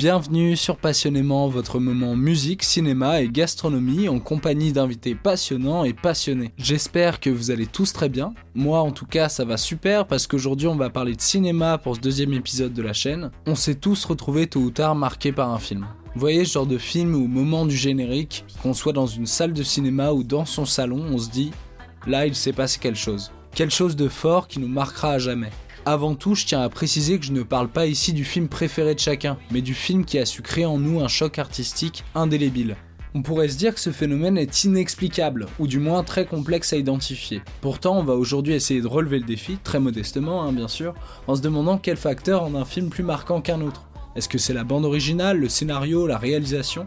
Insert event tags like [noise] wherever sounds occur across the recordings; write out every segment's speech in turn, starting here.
Bienvenue sur Passionnément, votre moment musique, cinéma et gastronomie en compagnie d'invités passionnants et passionnés. J'espère que vous allez tous très bien. Moi en tout cas ça va super parce qu'aujourd'hui on va parler de cinéma pour ce deuxième épisode de la chaîne. On s'est tous retrouvés tôt ou tard marqués par un film. Vous voyez ce genre de film où au moment du générique, qu'on soit dans une salle de cinéma ou dans son salon, on se dit là il s'est passé quelque chose. Quelque chose de fort qui nous marquera à jamais. Avant tout, je tiens à préciser que je ne parle pas ici du film préféré de chacun, mais du film qui a su créer en nous un choc artistique indélébile. On pourrait se dire que ce phénomène est inexplicable, ou du moins très complexe à identifier. Pourtant, on va aujourd'hui essayer de relever le défi, très modestement hein, bien sûr, en se demandant quel facteur rend un film plus marquant qu'un autre. Est-ce que c'est la bande originale, le scénario, la réalisation?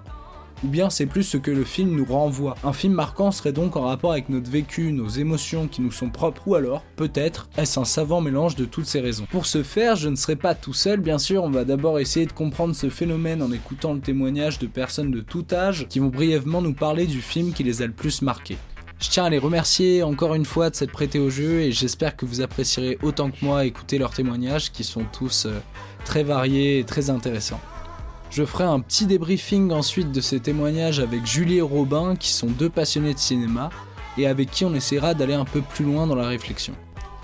Ou bien c'est plus ce que le film nous renvoie. Un film marquant serait donc en rapport avec notre vécu, nos émotions qui nous sont propres, ou alors, peut-être, est-ce un savant mélange de toutes ces raisons. Pour ce faire, je ne serai pas tout seul, bien sûr, on va d'abord essayer de comprendre ce phénomène en écoutant le témoignage de personnes de tout âge qui vont brièvement nous parler du film qui les a le plus marqués. Je tiens à les remercier encore une fois de s'être prêtés au jeu et j'espère que vous apprécierez autant que moi écouter leurs témoignages qui sont tous euh, très variés et très intéressants. Je ferai un petit débriefing ensuite de ces témoignages avec Julie et Robin, qui sont deux passionnés de cinéma, et avec qui on essaiera d'aller un peu plus loin dans la réflexion.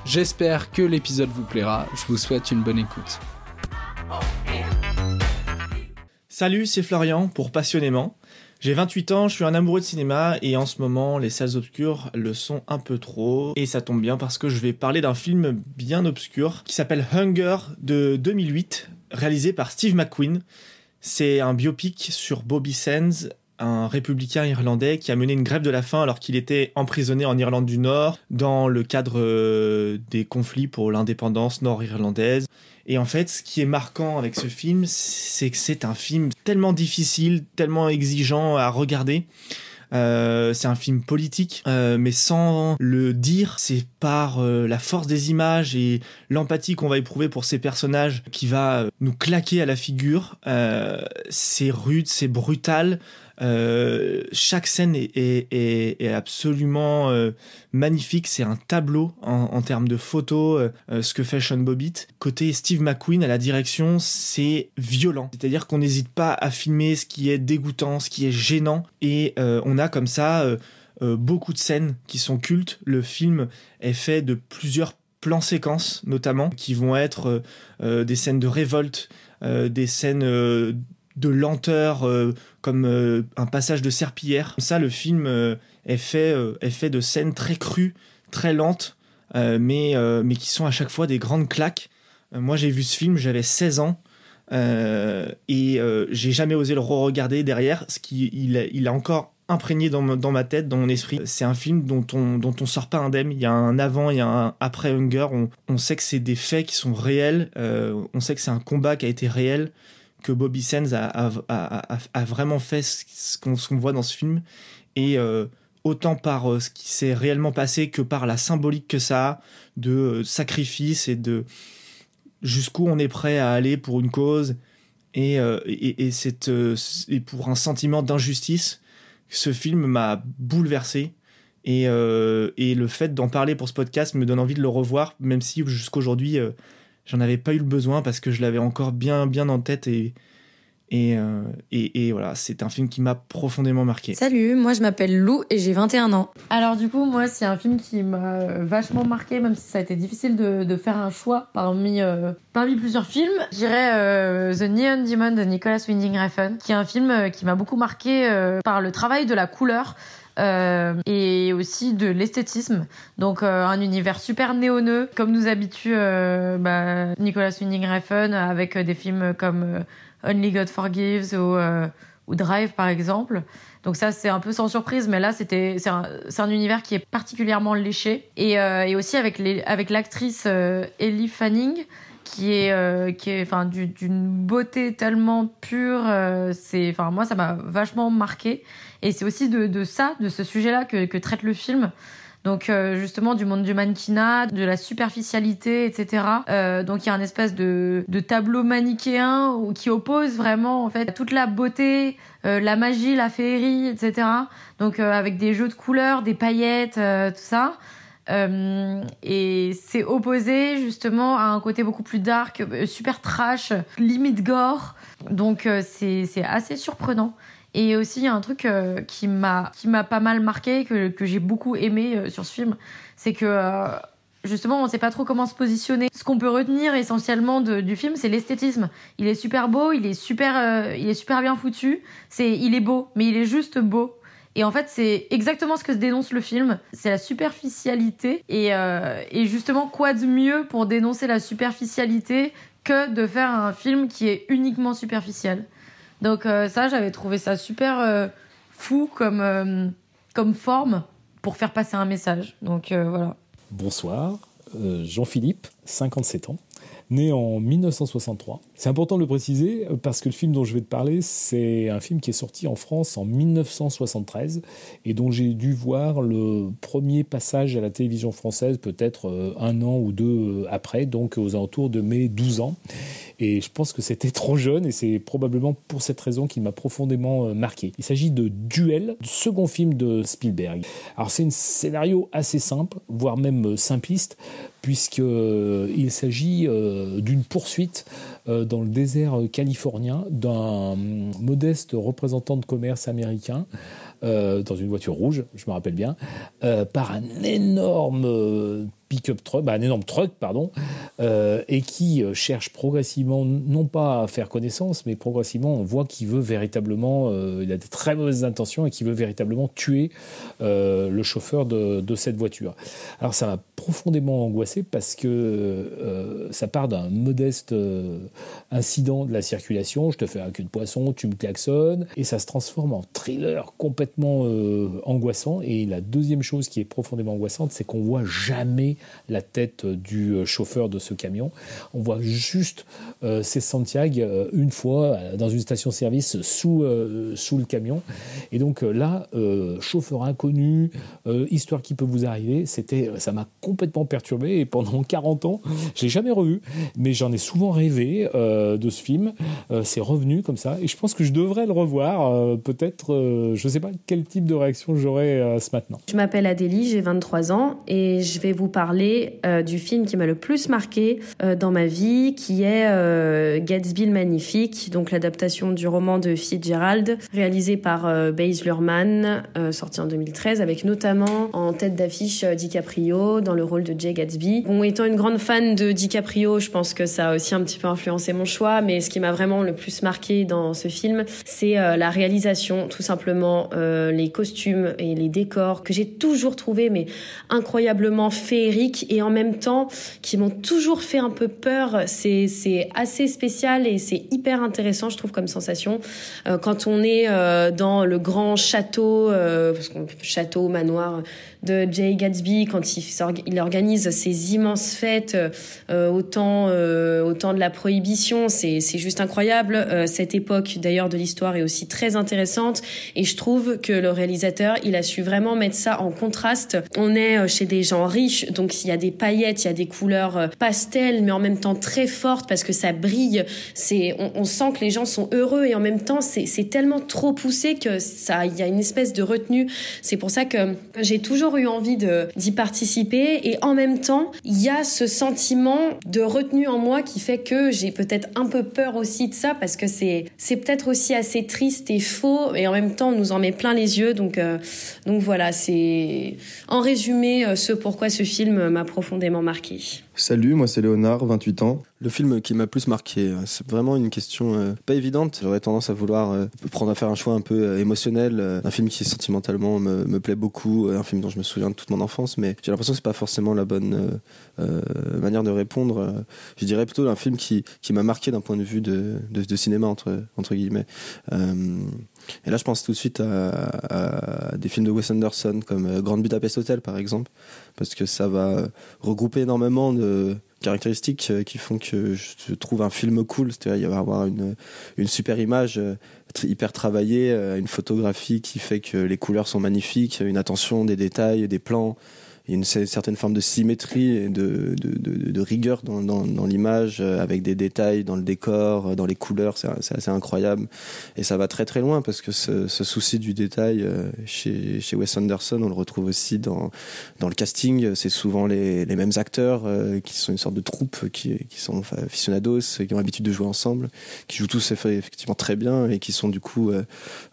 J'espère que l'épisode vous plaira, je vous souhaite une bonne écoute. Salut, c'est Florian pour Passionnément. J'ai 28 ans, je suis un amoureux de cinéma et en ce moment les salles obscures le sont un peu trop. Et ça tombe bien parce que je vais parler d'un film bien obscur qui s'appelle Hunger de 2008, réalisé par Steve McQueen. C'est un biopic sur Bobby Sands, un républicain irlandais qui a mené une grève de la faim alors qu'il était emprisonné en Irlande du Nord dans le cadre euh, des conflits pour l'indépendance nord-irlandaise. Et en fait, ce qui est marquant avec ce film, c'est que c'est un film tellement difficile, tellement exigeant à regarder. Euh, c'est un film politique, euh, mais sans le dire, c'est par euh, la force des images et l'empathie qu'on va éprouver pour ces personnages qui va nous claquer à la figure. c'est rude, c'est brutal. Euh, chaque scène est, absolument euh, magnifique. C'est un tableau en, termes de photos, euh, ce que fait Sean Bobbitt. Côté Steve McQueen à la direction, c'est violent. C'est-à-dire qu'on n'hésite pas à filmer ce qui est dégoûtant, ce qui est gênant. Et on a comme ça beaucoup de scènes qui sont cultes. Le film est fait de plusieurs plans séquences, notamment, qui vont être des scènes de révolte, des scènes de lenteur, euh, comme euh, un passage de serpillière. Ça, le film euh, est, fait, est fait de scènes très crues, très lentes, mais, mais qui sont à chaque fois des grandes claques. moi, j'ai vu ce film, j'avais 16 ans. et j'ai jamais osé le re-regarder derrière, ce qui il a encore imprégné dans, dans, ma tête, dans mon esprit. C'est un film dont on, dont on sort pas indemne. Il y a un avant, il y a un après Hunger. On, on sait que c'est des faits qui sont réels. on sait que c'est un combat qui a été réel que Bobby Sands a, vraiment fait ce qu'on voit dans ce film. Et euh, autant par euh, ce qui s'est réellement passé que par la symbolique que ça a de euh, sacrifice et de jusqu'où on est prêt à aller pour une cause et, pour un sentiment d'injustice. Ce film m'a bouleversé. Et, et, le fait d'en parler pour ce podcast me donne envie de le revoir, même si jusqu'aujourd'hui j'en avais pas eu le besoin parce que je l'avais encore bien, bien en tête et, et, euh, et, voilà, c'est un film qui m'a profondément marqué. Salut, moi je m'appelle Lou et j'ai 21 ans. Alors du coup, moi c'est un film qui m'a vachement marqué, même si ça a été difficile de, de faire un choix parmi, euh, parmi plusieurs films. J'irais euh, The Neon Demon de Nicholas Winding Refn, qui est un film qui m'a beaucoup marqué par le travail de la couleur. Euh, et aussi de l'esthétisme. Donc euh, un univers super néoneux, comme nous habitue euh, bah, Nicolas Winding Refn avec des films comme Only God Forgives ou, Drive par exemple. Donc ça c'est un peu sans surprise, mais là c'était c'est un, un, univers qui est particulièrement léché et, aussi avec l'actrice Ellie Fanning qui est qui est enfin d'une beauté tellement pure c'est enfin moi ça m'a vachement marqué et c'est aussi de, ça, de ce sujet-là que, que, traite le film. Donc euh, justement du monde du mannequinat, de la superficialité, etc. Euh, donc il y a un espèce de, tableau manichéen qui oppose vraiment en fait toute la beauté, euh, la magie, la féerie, etc. Donc euh, avec des jeux de couleurs, des paillettes, euh, tout ça. Et c'est opposé justement à un côté beaucoup plus dark, super trash, limite gore, Donc c'est assez surprenant. Et aussi, il y a un truc qui m'a pas mal marqué, que, que j'ai beaucoup aimé sur ce film, c'est que justement, on ne sait pas trop comment se positionner. Ce qu'on peut retenir essentiellement du film, c'est l'esthétisme. Il est super beau, il est super, euh, il est super bien foutu. C'est, il est beau, mais il est juste beau. Et en fait, c'est exactement ce que dénonce le film. C'est la superficialité. Et, euh, et justement, quoi de mieux pour dénoncer la superficialité que de faire un film qui est uniquement superficiel? Donc euh, ça, j'avais trouvé ça super fou comme, comme forme pour faire passer un message. Donc voilà. Bonsoir, euh, Jean-Philippe, 57 ans, né en 1963. C'est important de le préciser euh, parce que le film dont je vais te parler, c'est un film qui est sorti en France en 1973 et dont j'ai dû voir le premier passage à la télévision française peut-être euh, un an ou deux après, donc aux alentours de mes 12 ans. Et je pense que c'était [laughs] trop jeune et c'est probablement pour cette raison qu'il m'a profondément euh, marqué. Il s'agit de Duel, second film de Spielberg. Alors c'est un scénario assez simple, voire même euh, simpliste, puisqu'il euh, s'agit d'une poursuite dans le désert californien d'un modeste représentant de commerce américain. dans une voiture rouge, je me rappelle bien, par un énorme pick-up truck, bah, un énorme truck, pardon, euh, et qui euh, cherche progressivement, non pas à faire connaissance, mais progressivement, on voit qu'il veut véritablement, euh, il a de très mauvaises intentions et qu'il veut véritablement tuer le chauffeur de, cette voiture. Alors ça m'a profondément angoissé parce que ça part d'un modeste incident de la circulation, je te fais un cul de poisson, tu me klaxonnes, et ça se transforme en thriller complètement angoissant. Et la deuxième chose qui est profondément angoissante, c'est qu'on voit jamais la tête du euh, chauffeur de ce camion. On voit juste euh, ces Santiago euh, une fois dans une station-service sous, sous le camion. Et donc là, chauffeur inconnu, histoire qui peut vous arriver, c'était, ça m'a complètement perturbé. Et pendant 40 ans, je l'ai jamais revu, mais j'en ai souvent rêvé de ce film. c'est revenu comme ça. Et je pense que je devrais le revoir. Peut-être, je ne sais pas quel type de réaction j'aurai ce matin. Je m'appelle Adélie, j'ai 23 ans et je vais vous parler euh, du film qui m'a le plus marqué euh, dans ma vie, qui est euh, Gatsby le Magnifique, donc l'adaptation du roman de Fitzgerald, réalisé par Baz Luhrmann, sorti en 2013, avec notamment en tête d'affiche DiCaprio dans le rôle de Jay Gatsby. Bon, étant une grande fan de DiCaprio, je pense que ça a aussi un petit peu influencé mon choix, mais ce qui m'a vraiment le plus marqué dans ce film, c'est la réalisation, tout simplement, les costumes et les décors que j'ai toujours trouvé mais incroyablement féeriques et en même temps qui m'ont toujours fait un peu peur. C'est assez spécial et c'est hyper intéressant, je trouve, comme sensation. Euh, quand on est euh, dans le grand château, euh, château, manoir de Jay Gatsby quand il, il organise ces immenses fêtes au, temps, au temps de la prohibition. C'est, c'est juste incroyable. Cette époque d'ailleurs de l'histoire est aussi très intéressante et je trouve que le réalisateur il a su vraiment mettre ça en contraste. On est chez des gens riches donc il y a des paillettes, il y a des couleurs euh, pastel mais en même temps très fortes parce que ça brille. C'est on, sent que les gens sont heureux et en même temps c'est, c'est tellement trop poussé que ça il y a une espèce de retenue. C'est pour ça que j'ai toujours eu envie d'y participer et en même temps, il y a ce sentiment de retenue en moi qui fait que j'ai peut-être un peu peur aussi de ça parce que c'est c'est peut-être aussi assez triste et faux et en même temps on nous en met plein les yeux donc euh, donc voilà, c'est en résumé euh, ce pourquoi ce film m'a profondément marqué. Salut, moi c'est Léonard, 28 ans. Le film qui m'a plus marqué, euh, c'est vraiment une question euh, pas évidente. J'aurais tendance à vouloir euh, prendre à faire un choix un peu émotionnel, un film qui sentimentalement me, me, plaît beaucoup, un film dont je me souviens de toute mon enfance, mais j'ai l'impression que c'est pas forcément la bonne manière de répondre. Je dirais plutôt un film qui, qui m'a marqué d'un point de vue de, de, cinéma entre entre guillemets. Et là, je pense tout de suite à, à des films de Wes Anderson comme Grand Budapest Hotel, par exemple, parce que ça va regrouper énormément de caractéristiques qui font que je trouve un film cool. C'est-à-dire, il va avoir une, une super image hyper travaillée, une photographie qui fait que les couleurs sont magnifiques, une attention des détails, des plans il y a une certaine forme de symétrie et de, rigueur dans, l'image, avec des détails dans le décor, dans les couleurs, c'est assez incroyable. Et ça va très très loin parce que ce, souci du détail chez, chez Wes Anderson, on le retrouve aussi dans, le casting. C'est souvent les, mêmes acteurs qui sont une sorte de troupe qui, sont aficionados, qui ont l'habitude de jouer ensemble, qui jouent tous effectivement très bien et qui sont du coup euh,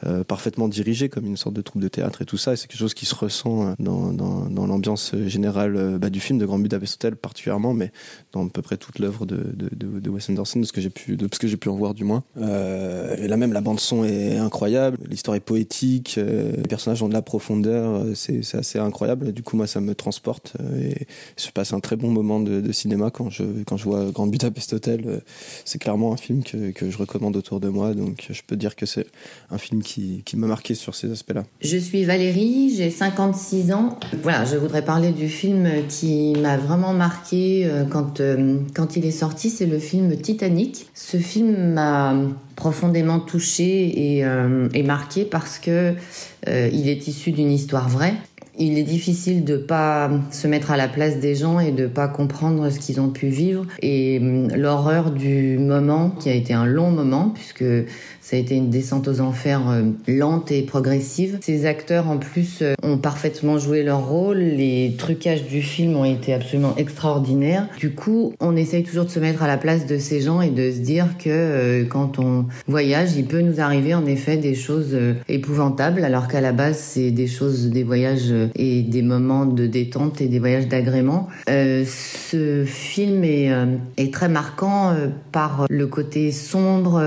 euh, parfaitement dirigés comme une sorte de troupe de théâtre et tout ça. Et c'est quelque chose qui se ressent euh, dans, dans l'ambiance générale bah, du film de Grand Budapest Hotel particulièrement, mais dans à peu près toute l'œuvre de, de, de, Wes Anderson, de ce que j'ai pu, de ce que j'ai pu en voir du moins. Euh, et là même, la bande son est incroyable, l'histoire est poétique, les personnages ont de la profondeur, c'est, c'est assez incroyable. Du coup, moi, ça me transporte et je passe un très bon moment de, cinéma quand je quand je vois Grand Budapest Hotel. C'est clairement un film que, que je recommande autour de moi, donc je peux dire que c'est un film qui, qui m'a marqué sur ces aspects-là. Je suis Valérie, j'ai 56 ans. Voilà, je voudrais parler du film qui m'a vraiment marqué euh, quand, euh, quand il est sorti, c'est le film Titanic. Ce film m'a profondément touché et, euh, et marqué parce que il est issu d'une histoire vraie il est difficile de pas se mettre à la place des gens et de pas comprendre ce qu'ils ont pu vivre et l'horreur du moment qui a été un long moment puisque ça a été une descente aux enfers euh, lente et progressive. Ces acteurs, en plus, euh, ont parfaitement joué leur rôle. Les trucages du film ont été absolument extraordinaires. Du coup, on essaye toujours de se mettre à la place de ces gens et de se dire que euh, quand on voyage, il peut nous arriver en effet des choses épouvantables, alors qu'à la base, c'est des choses, des voyages et des moments de détente et des voyages d'agrément. ce film est, est très marquant par le côté sombre,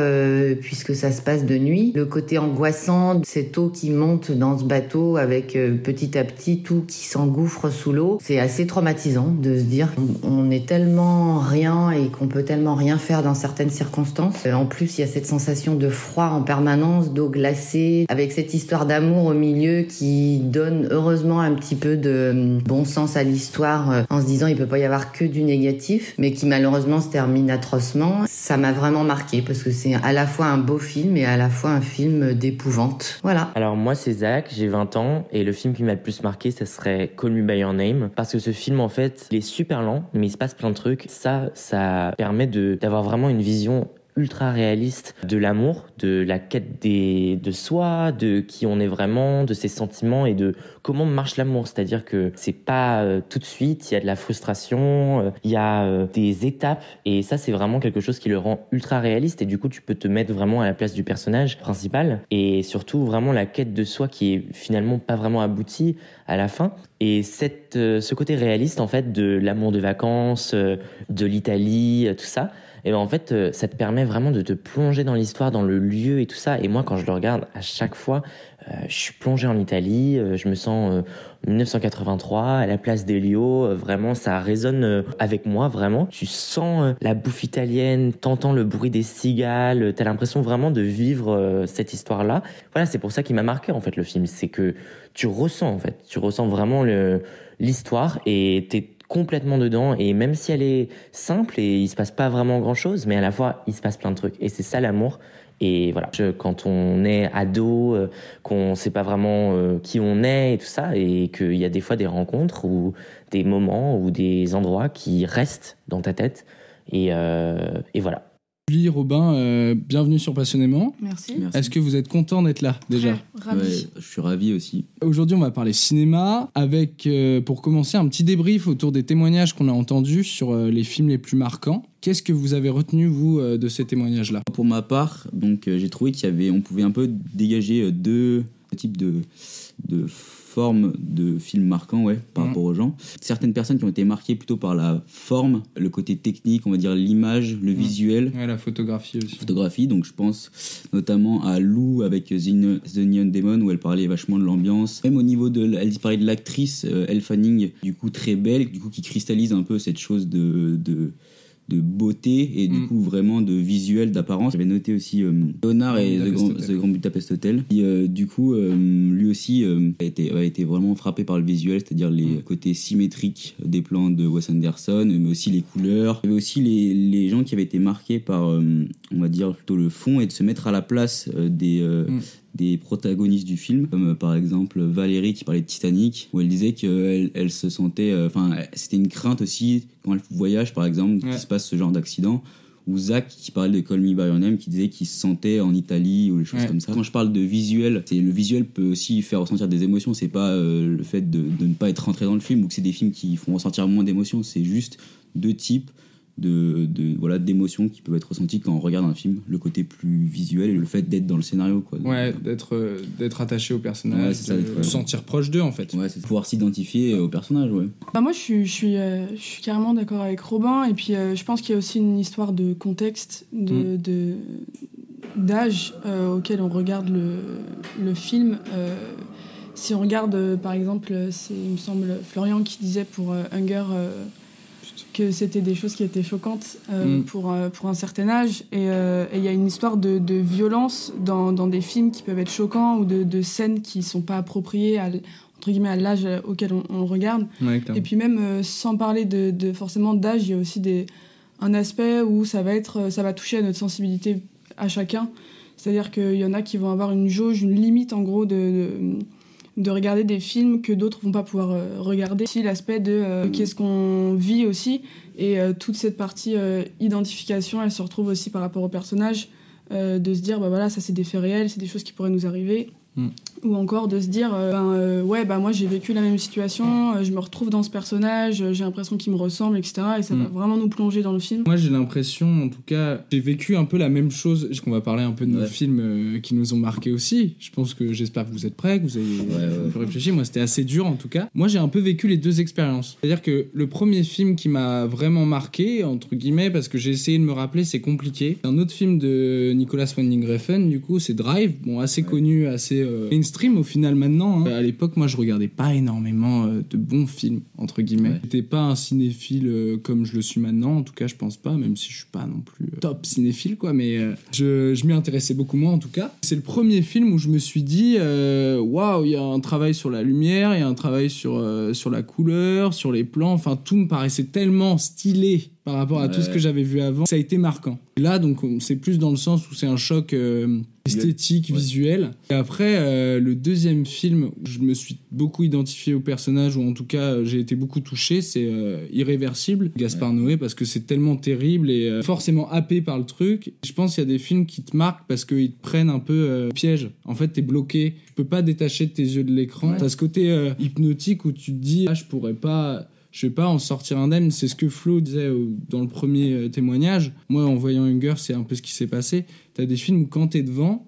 puisque ça se passe de nuit. Le côté angoissant, cette eau qui monte dans ce bateau avec euh, petit à petit tout qui s'engouffre sous l'eau, c'est assez traumatisant de se dire qu'on est tellement rien et qu'on peut tellement rien faire dans certaines circonstances. En plus, il y a cette sensation de froid en permanence, d'eau glacée, avec cette histoire d'amour au milieu qui donne heureusement un petit peu de euh, bon sens à l'histoire euh, en se disant il peut pas y avoir que du négatif, mais qui malheureusement se termine atrocement. Ça m'a vraiment marqué parce que c'est à la fois un beau film mais à la fois un film d'épouvante. Voilà. Alors moi c'est Zach, j'ai 20 ans et le film qui m'a le plus marqué ce serait Call Me By Your Name parce que ce film en fait il est super lent mais il se passe plein de trucs. Ça, ça permet d'avoir vraiment une vision ultra réaliste de l'amour, de la quête des, de soi, de qui on est vraiment, de ses sentiments et de comment marche l'amour. C'est-à-dire que c'est pas euh, tout de suite, il y a de la frustration, euh, il y a euh, des étapes et ça c'est vraiment quelque chose qui le rend ultra réaliste et du coup tu peux te mettre vraiment à la place du personnage principal et surtout vraiment la quête de soi qui est finalement pas vraiment aboutie à la fin. Et cette, ce côté réaliste en fait de l'amour de vacances, de l'Italie, tout ça, et ben en fait, euh, ça te permet vraiment de te plonger dans l'histoire, dans le lieu et tout ça. Et moi, quand je le regarde, à chaque fois, euh, je suis plongé en Italie, euh, je me sens 1983 à la place d'Elio, vraiment ça résonne avec moi vraiment. Tu sens la bouffe italienne, t'entends le bruit des cigales, t'as l'impression vraiment de vivre cette histoire-là. Voilà, c'est pour ça qu'il m'a marqué en fait le film, c'est que tu ressens en fait, tu ressens vraiment l'histoire et t'es complètement dedans et même si elle est simple et il se passe pas vraiment grand chose, mais à la fois il se passe plein de trucs et c'est ça l'amour. Et voilà, quand on est ado, euh, qu'on sait pas vraiment euh, qui on est et tout ça, et qu'il y a des fois des rencontres ou des moments ou des endroits qui restent dans ta tête. Et, euh, et voilà. Julie, Robin, euh, bienvenue sur Passionnément. Merci. Est-ce que vous êtes content d'être là déjà ravi. je suis ravi aussi. Aujourd'hui, on va parler cinéma avec, euh, pour commencer, un petit débrief autour des témoignages qu'on a entendus sur euh, les films les plus marquants. Qu'est-ce que vous avez retenu vous de ces témoignages-là? Pour ma part, donc j'ai trouvé qu'il y avait, on pouvait un peu dégager deux types de de forme de film marquant ouais, par mhm. rapport aux gens. Certaines personnes qui ont été marquées plutôt par la forme, le côté technique, on va dire l'image, le visuel. Ouais, la photographie aussi. Photographie, donc je pense notamment à Lou avec The Neon Demon où elle parlait vachement de l'ambiance. Même au niveau de, elle parlait de l'actrice euh, Elle Fanning, du coup très belle, du coup qui cristallise un peu cette chose de, de de beauté et du mm. coup vraiment de visuel, d'apparence. J'avais noté aussi euh, et The Grand, The Grand, Budapest Hotel. Qui, euh, du coup, euh, lui aussi a, été, a été vraiment frappé par le visuel, c'est-à-dire les mm. côtés symétriques des plans de Wes Anderson, mais aussi les couleurs. Il y avait aussi les, les gens qui avaient été marqués par, on va dire, plutôt le fond et de se mettre à la place des, mm des protagonistes du film, comme euh, par exemple Valérie qui parlait de Titanic, où elle disait qu'elle elle se sentait, euh, enfin, c'était une crainte aussi quand elle voyage, par exemple, Ouais. qu'il se passe ce genre d'accident. Ou Zach qui parlait de Call Me By Your Name qui disait qu'il se sentait en Italie ou des choses Ouais. comme ça. Quand je parle de visuel, c'est le visuel peut aussi faire ressentir des émotions. C'est pas euh, le fait de, de ne pas être rentré dans le film ou que c'est des films qui font ressentir moins d'émotions. C'est juste deux types de, de voilà d'émotions qui peuvent être ressenties quand on regarde un film. Le côté plus visuel et le fait d'être dans le scénario quoi. Ouais, d'être euh, d'être attaché au personnage, Ouais, c'est ça, de se sentir proche d'eux en fait. Ouais, c'est de pouvoir s'identifier au personnage. Ouais. Bah moi, je suis, je suis, euh, je suis carrément d'accord avec Robin. Et puis, euh, je pense qu'il y a aussi une histoire de contexte, de, de- d'âge euh, auquel on regarde le, le film. Euh, si on regarde, euh, par exemple, c'est, il me semble, Florian qui disait pour euh, Hunger euh, que c'était des choses qui étaient choquantes euh, Mm. pour, euh, pour un certain âge. Et euh, et il y a une histoire de, de violence dans, dans des films qui peuvent être choquants ou de, de scènes qui sont pas appropriées à, entre guillemets, à l'âge auquel on, on le regarde. Ouais. Et puis même sans parler de, de forcément d'âge, il y a aussi des, un aspect où ça va, être, ça va toucher à notre sensibilité à chacun. C'est-à-dire qu'il y en a qui vont avoir une jauge, une limite en gros de, de, de regarder des films que d'autres vont pas pouvoir euh, regarder. Aussi l'aspect de euh, qu'est-ce qu'on vit aussi. Et euh, toute cette partie euh, identification, elle se retrouve aussi par rapport au personnage. de se dire, bah voilà, ça c'est des faits réels, c'est des choses qui pourraient nous arriver. Mm. Ou encore de se dire, euh, ben, euh, ouais, bah moi j'ai vécu la même situation, euh, je me retrouve dans ce personnage, euh, j'ai l'impression qu'il me ressemble, etc. Et ça va Mm. vraiment nous plonger dans le film. Moi, j'ai l'impression, en tout cas, j'ai vécu un peu la même chose. On va parler un peu de nos Ouais. films euh, qui nous ont marqués aussi? Je pense que j'espère que vous êtes prêts, que vous avez ouais. un peu réfléchi. Moi, c'était assez dur en tout cas. Moi, j'ai un peu vécu les deux expériences. C'est-à-dire que le premier film qui m'a vraiment marqué, entre guillemets, parce que j'ai essayé de me rappeler, c'est compliqué. Un autre film de Nicolas Winding Refn, du coup, c'est Drive. Bon, assez connu, assez euh, mainstream au final maintenant. hein. À l'époque, moi, je regardais pas énormément euh, de bons films, entre guillemets. Ouais. J'étais pas un cinéphile euh, comme je le suis maintenant. En tout cas, je pense pas, même si je suis pas non plus euh, top cinéphile, quoi. Mais je, je m'y intéressais beaucoup moins, en tout cas. C'est le premier film où je me suis dit, waouh, il y a un travail sur la lumière, il y a un travail sur, sur la couleur, sur les plans. Enfin, tout me paraissait tellement stylé par rapport à tout ce que j'avais vu avant. Ça a été marquant. Là, donc, on- c'est plus dans le sens où c'est un choc euh, esthétique, Ouais. visuel. Et après, euh, le deuxième film, où je me suis beaucoup identifié au personnage, ou en tout cas, euh, j'ai été beaucoup touché, c'est euh, Irréversible, Gaspard Noé, parce que c'est tellement terrible et forcément happé par le truc. Je pense qu'il y a des films qui te marquent parce qu'ils te prennent un peu piège. En fait, t'es bloqué. Tu peux pas détacher tes yeux de l'écran. T'as ce côté hypnotique où tu te dis, ah, je pourrais pas je vais pas en sortir indemne. C'est ce que Flo disait euh, dans le premier euh, témoignage. Moi, en voyant Hunger, c'est un peu ce qui s'est passé. T'as des films où quand t'es devant,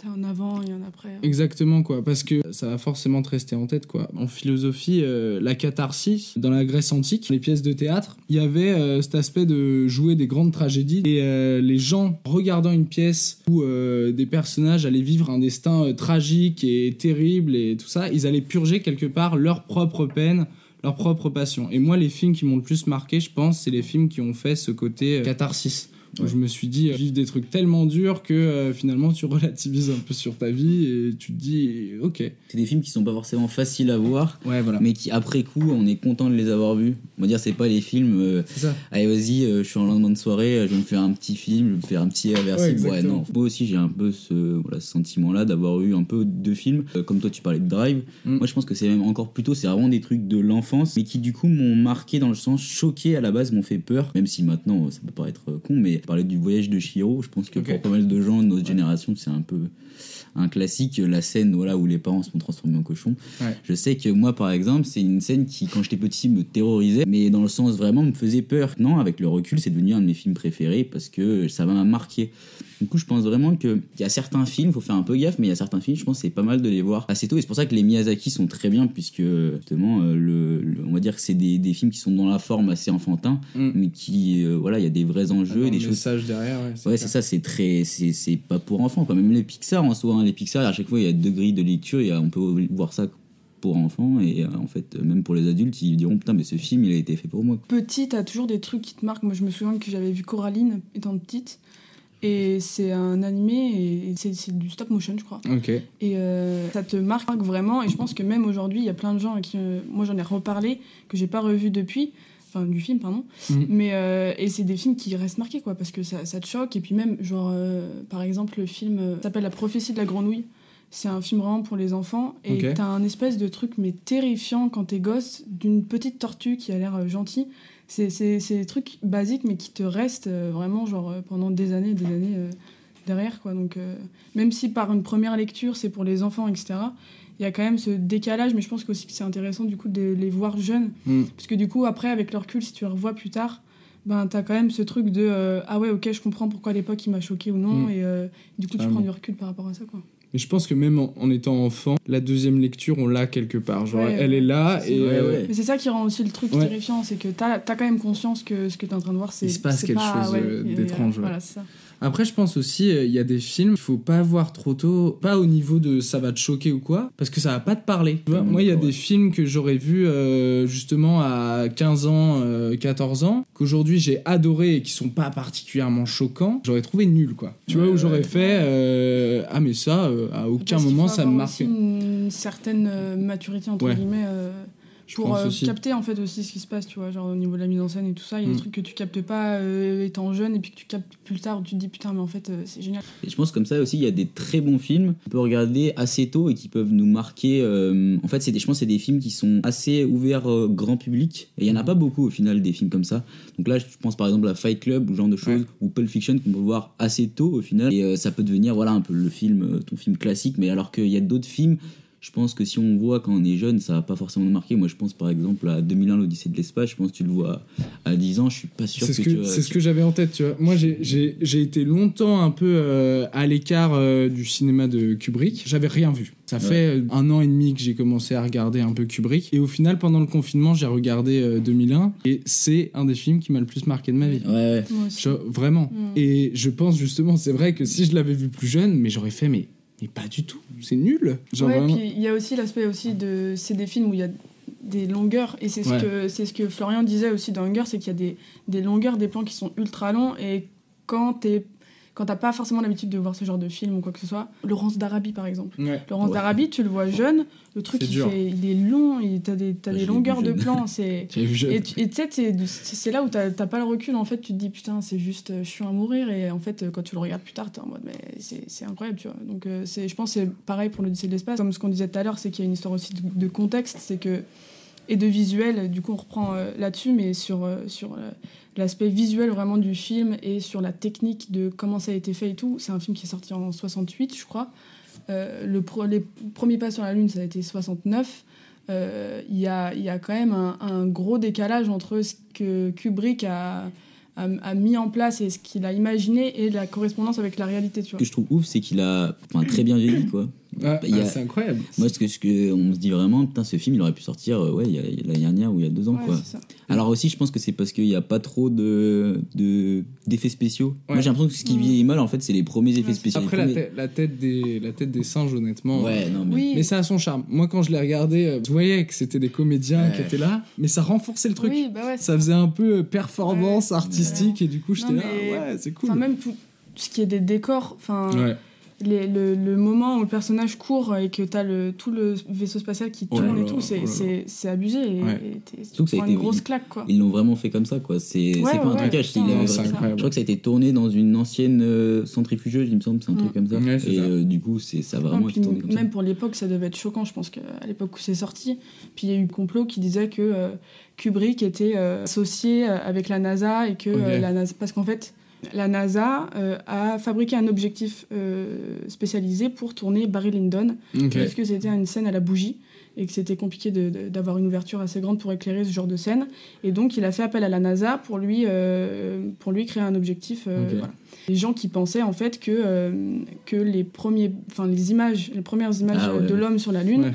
T'as un avant et un après. hein. exactement quoi, parce que ça va forcément te rester en tête quoi. En philosophie, euh, la catharsis dans la Grèce antique, les pièces de théâtre, il y avait euh, cet aspect de jouer des grandes tragédies et euh, les gens regardant une pièce où des personnages allaient vivre un destin tragique et terrible et tout ça, ils allaient purger quelque part leur propre peine leur propre passion. Et moi, les films qui m'ont le plus marqué, je pense, c'est les films qui ont fait ce côté euh, catharsis. Ouais. je me suis dit, euh, vivre des trucs tellement durs que euh, finalement tu [laughs] relativises un peu sur ta vie et tu te dis, ok. C'est des films qui sont pas forcément faciles à voir, Ouais, voilà. mais qui après coup, on est content de les avoir vus. On va dire, c'est pas les films. euh. Allez, vas-y, euh, je suis en lendemain de soirée, je vais me faire un petit film, je vais me faire un petit Ouais, aversible. Ouais, exactement. non. Moi aussi, j'ai un peu ce, voilà, ce sentiment-là d'avoir eu un peu deux films. Comme toi, tu parlais de Drive. Mm. Moi, je pense que c'est même encore plus tôt, c'est vraiment des trucs de l'enfance, mais qui du coup m'ont marqué dans le sens choqué à la base, m'ont fait peur. Même si maintenant, ça peut paraître con, mais parler du voyage de Chihiro, je pense que pour pas mal de gens de notre génération, c'est un peu un classique, la scène voilà, où les parents se sont transformés en cochons. Ouais. Je sais que moi, par exemple, c'est une scène qui, quand j'étais petit, me terrorisait, mais dans le sens vraiment me faisait peur. Non, avec le recul, c'est devenu un de mes films préférés parce que ça m'a marqué. Du coup, je pense vraiment qu'il y a certains films, faut faire un peu gaffe, mais il y a certains films, je pense c'est pas mal de les voir assez tôt. Et c'est pour ça que les Miyazaki sont très bien, puisque justement, euh, le, le- on va dire que c'est des, des films qui sont dans la forme assez enfantin, Mm. mais qui, euh, voilà, il y a des vrais enjeux, Dans des le choses derrière, ouais. C'est ça, c'est très. C'est pas pour enfants, quoi. Même les Pixar en soi, hein, les Pixar, à chaque fois, il y a deux grilles de lecture, il y a, on peut voir ça pour enfants, et euh, en fait, même pour les adultes, ils diront Putain, mais ce film, il a été fait pour moi. Petit, t'as toujours des trucs qui te marquent. Moi, je me souviens que j'avais vu Coraline étant petite. Et c'est un animé et c'est c'est du stop motion, je crois. Ok. Et euh, ça te marque vraiment. Et je pense que même aujourd'hui, il y a plein de gens à qui. euh, moi, j'en ai reparlé, que j'ai pas revu depuis. Enfin, du film, pardon. Mhm. Mais, euh, et c'est des films qui restent marqués, quoi, parce que ça, ça te choque. Et puis, même, genre, euh, par exemple, le film euh, s'appelle La prophétie de la grenouille. c'est un film vraiment pour les enfants. Et Ok. t'as un espèce de truc, mais terrifiant quand t'es gosse, d'une petite tortue qui a l'air gentille. C'est des trucs basiques, mais qui te restent vraiment genre, pendant des années et des années derrière. Quoi. Donc, même si par une première lecture, c'est pour les enfants, etc., il y a quand même ce décalage, mais je pense aussi que c'est intéressant du coup de les voir jeunes. Mm. Parce que du coup, après, avec le recul, si tu les revois plus tard, ben, t'as quand même ce truc de euh, Ah ouais, ok, je comprends pourquoi à l'époque il m'a choqué ou non. Mm. Et euh, du coup, tu prends du recul par rapport à ça. Quoi. Mais je pense que même en, en étant enfant, la deuxième lecture, on l'a quelque part. Genre, Ouais, elle ouais. est là C'est- et. Ouais, euh, ouais. Mais c'est ça qui rend aussi le truc Ouais. terrifiant, c'est que t'as as quand même conscience que ce que t'es en train de voir, c'est. Il se passe quelque pas- chose, d'étrange, ouais. Voilà, c'est ça. Après, je pense aussi, euh, il y a des films, il faut pas voir trop tôt, pas au niveau de ça va te choquer ou quoi, parce que ça va pas te parler. Vois, moi, il y a des films que j'aurais vus euh, justement à 15 ans, euh, 14 ans, qu'aujourd'hui j'ai adoré et qui sont pas particulièrement choquants, j'aurais trouvé nul, quoi. Tu vois, où j'aurais fait, euh, ah, mais ça, à aucun moment ça me aussi une certaine maturité, entre guillemets. Je pour pense euh, aussi. capter en fait aussi ce qui se passe, tu vois, genre au niveau de la mise en scène et tout ça, il y a Mm. des trucs que tu captes pas euh, étant jeune et puis que tu captes plus tard où tu te dis putain mais en fait euh, c'est génial. Et je pense comme ça aussi, il y a des très bons films qu'on peut regarder assez tôt et qui peuvent nous marquer. euh, en fait, c'est des, je pense que c'est des films qui sont assez ouverts euh, grand public. Et il y en a pas beaucoup au final des films comme ça. Donc là, je pense par exemple à Fight Club ou ce genre de choses, ou Pulp Fiction qu'on peut voir assez tôt au final. Et euh, ça peut devenir voilà un peu le film, euh, ton film classique. Mais alors qu'il y a d'autres films. Je pense que si on voit quand on est jeune, ça va pas forcément nous marquer. Moi, je pense par exemple à 2001, l'Odyssée de l'espace. Je pense que tu le vois à 10 ans. Je suis pas sûr C'est que, ce que, tu vas- c'est ce que j'avais en tête, tu vois. Moi, j'ai- été longtemps un peu euh, à l'écart euh, du cinéma de Kubrick. J'avais rien vu. Ça Ouais. fait euh, un an et demi que j'ai commencé à regarder un peu Kubrick. Et au final, pendant le confinement, j'ai regardé euh, 2001. Et c'est un des films qui m'a le plus marqué de ma vie. Ouais, ouais. Moi aussi. Je- vraiment. Mm. Et je pense justement, c'est vrai que si je l'avais vu plus jeune, mais j'aurais fait, mais, mais pas du tout. C'est nul. Genre ouais, vraiment. puis il y a aussi l'aspect aussi de c'est des films où il y a des longueurs et c'est ce Ouais. que c'est ce que Florian disait aussi dans Hunger, c'est qu'il y a des, des longueurs, des plans qui sont ultra longs et quand t'es quand t'as pas forcément l'habitude de voir ce genre de film ou quoi que ce soit, Laurence d'Arabie par exemple. Ouais. Laurence Ouais. d'Arabie, tu le vois jeune, le truc il, dur. fait, il est long, il t'as des, des je longueurs de jeune. [laughs] et tu sais, c'est là où t'as pas le recul, en fait, tu te dis putain, c'est juste euh, chiant à mourir, et en fait, euh, quand tu le regardes plus tard, t'es en mode, mais c'est incroyable, tu vois. Donc, euh, c'est- je pense que c'est pareil pour l'Odyssée de l'espace. Comme ce qu'on disait tout à l'heure, c'est qu'il y a une histoire aussi de, de contexte, c'est que. Et de visuel, du coup, on reprend euh, là-dessus, mais sur, euh, sur euh, l'aspect visuel vraiment du film et sur la technique de comment ça a été fait et tout. C'est un film qui est sorti en 68, je crois. Le pro- les premiers pas sur la Lune, ça a été 69. Euh, Il y, a, y a quand même un, gros décalage entre ce que Kubrick a, a, mis en place et ce qu'il a imaginé et la correspondance avec la réalité. Ce que je trouve ouf, c'est qu'il a très bien vieilli, quoi. Ah, a- ah, c'est incroyable. Moi, ce que, ce que on se dit vraiment, putain, ce film, il aurait pu sortir, euh, ouais, il y a- l'année dernière ou il y a deux ans, Ouais, quoi. Alors aussi, je pense que c'est parce qu'il n'y a pas trop de de- d'effets spéciaux. Moi, j'ai l'impression que ce qui vieillit mal, en fait, c'est les premiers effets Ouais, spéciaux. Après, la, tête- la, tête des, la tête des singes, honnêtement. Ouais, non, mais. Oui, Mais ça a son charme. Moi, quand je l'ai regardé, euh, je voyais que c'était des comédiens Ouais. qui étaient là, mais ça renforçait le truc. oui, bah ouais, Ça faisait un peu euh, performance artistique, et du coup, j'étais Non, là, mais- ouais, c'est cool. Enfin, même tout ce qui est des décors, enfin, Ouais. Les- le, le moment où le personnage court et que t'as le, tout le vaisseau spatial qui Oh là tourne là, et tout, c'est oh c'est- c'est abusé et, Ouais. et t'es- tu Surtout que ça a prends été- une grosse claque, quoi. Ils l'ont vraiment fait comme ça, quoi. C'est c'est Ouais, pas un ouais, trucage. il. Je crois que ça a été tourné dans une ancienne euh, centrifugeuse, il me semble, c'est un truc Mm. comme ça. Ouais, c'est et ça. euh, du coup, c'est ça a vraiment été tourné comme ça. même pour l'époque, ça devait être choquant, je pense qu'à l'époque où c'est sorti. Puis il y a eu complot qui disait que euh, Kubrick était euh, associé avec la NASA et que euh, la NASA, parce qu'en fait, la NASA euh, a fabriqué un objectif euh, spécialisé pour tourner Barry Lyndon, parce que c'était une scène à la bougie et que c'était compliqué d'avoir une ouverture assez grande pour éclairer ce genre de scène. Et donc, il a fait appel à la NASA pour lui, euh, pour lui créer un objectif. voilà. Les gens qui pensaient en fait que, que les, premiers, enfin, les images, les premières images Ah ouais, de l'homme sur la Lune Ouais.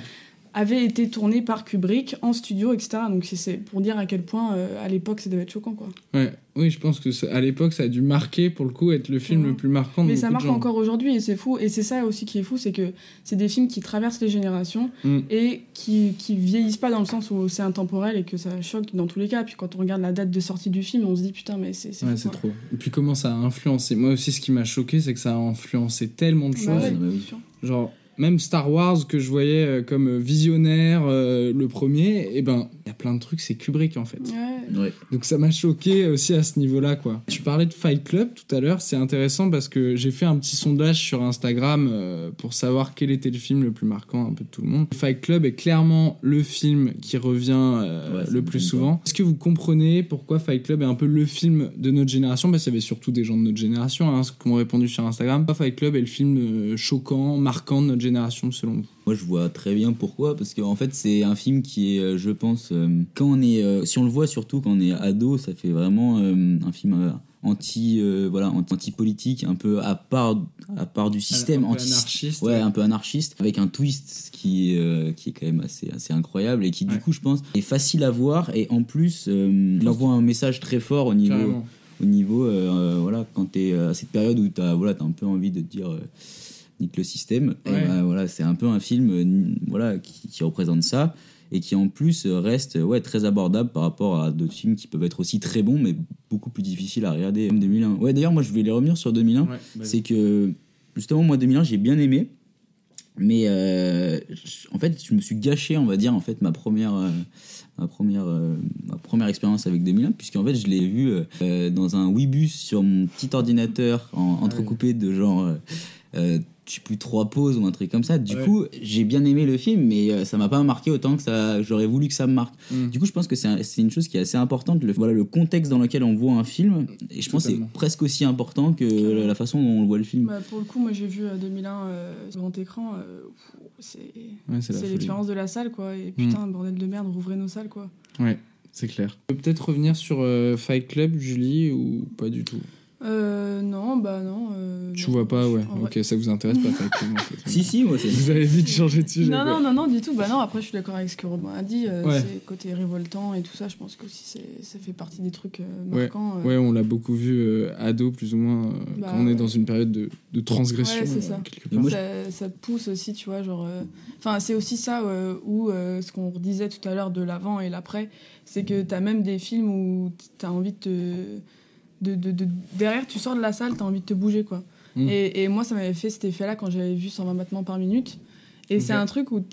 Avaient été tournées par Kubrick en studio, etc. Donc c'est- pour dire à quel point euh, à l'époque ça devait être choquant. Quoi. Ouais. Oui, je pense que ça- à l'époque, ça a dû marquer, pour le coup, être le film le plus marquant de Mais ça marque de gens. encore aujourd'hui et c'est fou. Et c'est ça aussi qui est fou, c'est que c'est des films qui traversent les générations Mm. et qui, qui vieillissent pas dans le sens où c'est intemporel et que ça choque dans tous les cas. Puis quand on regarde la date de sortie du film, on se dit putain, mais c'est c'est Ouais, trop. Et puis comment ça a influencé. Moi aussi, ce qui m'a choqué, c'est que ça a influencé tellement de Bah choses. ouais, bien sûr. Genre, même Star Wars que je voyais euh, comme visionnaire, euh, le premier, et ben, il y a plein de trucs, c'est Kubrick en fait. Ouais. Ouais. Donc ça m'a choqué aussi à ce niveau-là, quoi. Tu parlais de Fight Club tout à l'heure, c'est intéressant parce que j'ai fait un petit sondage sur Instagram euh, pour savoir quel était le film le plus marquant un peu de tout le monde. Fight Club est clairement le film qui revient euh, Ouais, le plus souvent. Est-ce que vous comprenez pourquoi Fight Club est un peu le film de notre génération? Parce qu'il y avait surtout des gens de notre génération hein, qui m'ont répondu sur Instagram. Pourquoi Fight Club est le film euh, choquant, marquant de notre génération selon vous? Moi, je vois très bien pourquoi, parce qu'en fait, c'est un film qui est, euh, je pense, euh, quand on est, euh, si on le voit surtout quand on est ado, ça fait vraiment euh, un film anti, voilà, anti politique, un peu à part, à part du système, Un peu anti, anarchiste, ouais, ouais. un peu anarchiste, avec un twist qui, est, qui est quand même assez, assez incroyable et qui, du coup, je pense, est facile à voir et en plus, il envoie un message très fort au niveau, Carrément. au niveau, voilà, quand t'es à cette période où t'as, voilà, t'as un peu envie de te dire. Nique le système. Et bah, voilà, c'est un peu un film euh, voilà, qui, qui représente ça et qui en plus reste ouais, très abordable par rapport à d'autres films qui peuvent être aussi très bons mais beaucoup plus difficiles à regarder. Comme 2001. Ouais, d'ailleurs, moi je vais les revenir sur 2001. Ouais, vas-y. c'est que justement, moi 2001, j'ai bien aimé. Mais euh, en fait, je me suis gâché, on va dire, en fait, ma première, euh, ma première, euh, ma première expérience avec 2001, puisqu'en fait, je l'ai vu dans un Webus sur mon petit ordinateur, en, entrecoupé de genre, je sais plus, trois pauses ou un truc comme ça. Du Ouais. coup, j'ai bien aimé le film, mais euh, ça m'a pas marqué autant que ça, j'aurais voulu que ça me marque. Mm. Du coup, je pense que c'est un- c'est une chose qui est assez importante, le, voilà, le contexte dans lequel on voit un film, et je pense que Totalement. c'est presque aussi important que la, la façon dont on voit le film. Bah, pour le coup, moi j'ai vu euh, 2001 euh, sur grand écran. euh, c'est Ouais, l'expérience de la salle, quoi. Et putain, bordel de merde, rouvrez nos salles, quoi. Ouais, c'est clair. On peut peut-être revenir sur euh, Fight Club, Julie, ou pas du tout? Euh, non, bah non. Tu vois pas, je- ouais. en vrai- Ok, ça vous intéresse pas en fait. [laughs] Si, si, moi, c'est. Vous avez vite changé de sujet. Non, non, non, non, du tout. Bah non, après, je suis d'accord avec ce que Robin a dit. euh, Ouais. C'est côté révoltant et tout ça. Je pense que aussi c'est- ça fait partie des trucs euh, Ouais, marquants. euh. Ouais, on l'a beaucoup vu euh, ado, plus ou moins, euh, Bah, quand on est dans une période de, de transgression. Ouais, c'est euh, ça. quelque Mais part. moi, ça, ça pousse aussi, tu vois, genre... euh, Enfin, c'est aussi ça euh, où euh, ce qu'on disait tout à l'heure de l'avant et l'après, c'est que t'as même des films où t'as envie de te... De, de- de- Derrière, tu sors de la salle, t'as envie de te bouger, quoi. Mm. Et, et moi, ça m'avait fait cet effet-là quand j'avais vu 120 battements par minute. Et c'est un truc où,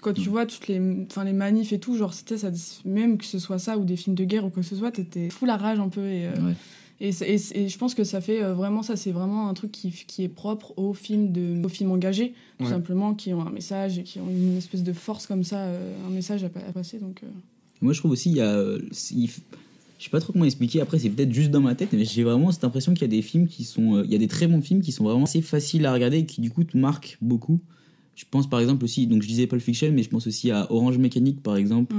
quand tu vois toutes les, les manifs et tout, genre, c'était ça, même que ce soit ça ou des films de guerre ou quoi que ce soit, t'étais fou la rage un peu. Et, euh, Ouais. et, et je pense que ça fait euh, vraiment ça, c'est vraiment un truc qui, qui est propre aux films, de, aux films engagés, tout Ouais. simplement, qui ont un message et qui ont une espèce de force comme ça, euh, un message à, à passer. Donc, Moi, je trouve aussi, il y a. Je sais pas trop comment expliquer, après, c'est peut-être juste dans ma tête, mais j'ai vraiment cette impression qu'il y a des films qui sont. euh, Il y a des très bons films qui sont vraiment assez faciles à regarder et qui, du coup, te marquent beaucoup. Je pense par exemple aussi, donc je disais Pulp Fiction, mais je pense aussi à Orange Mécanique par exemple,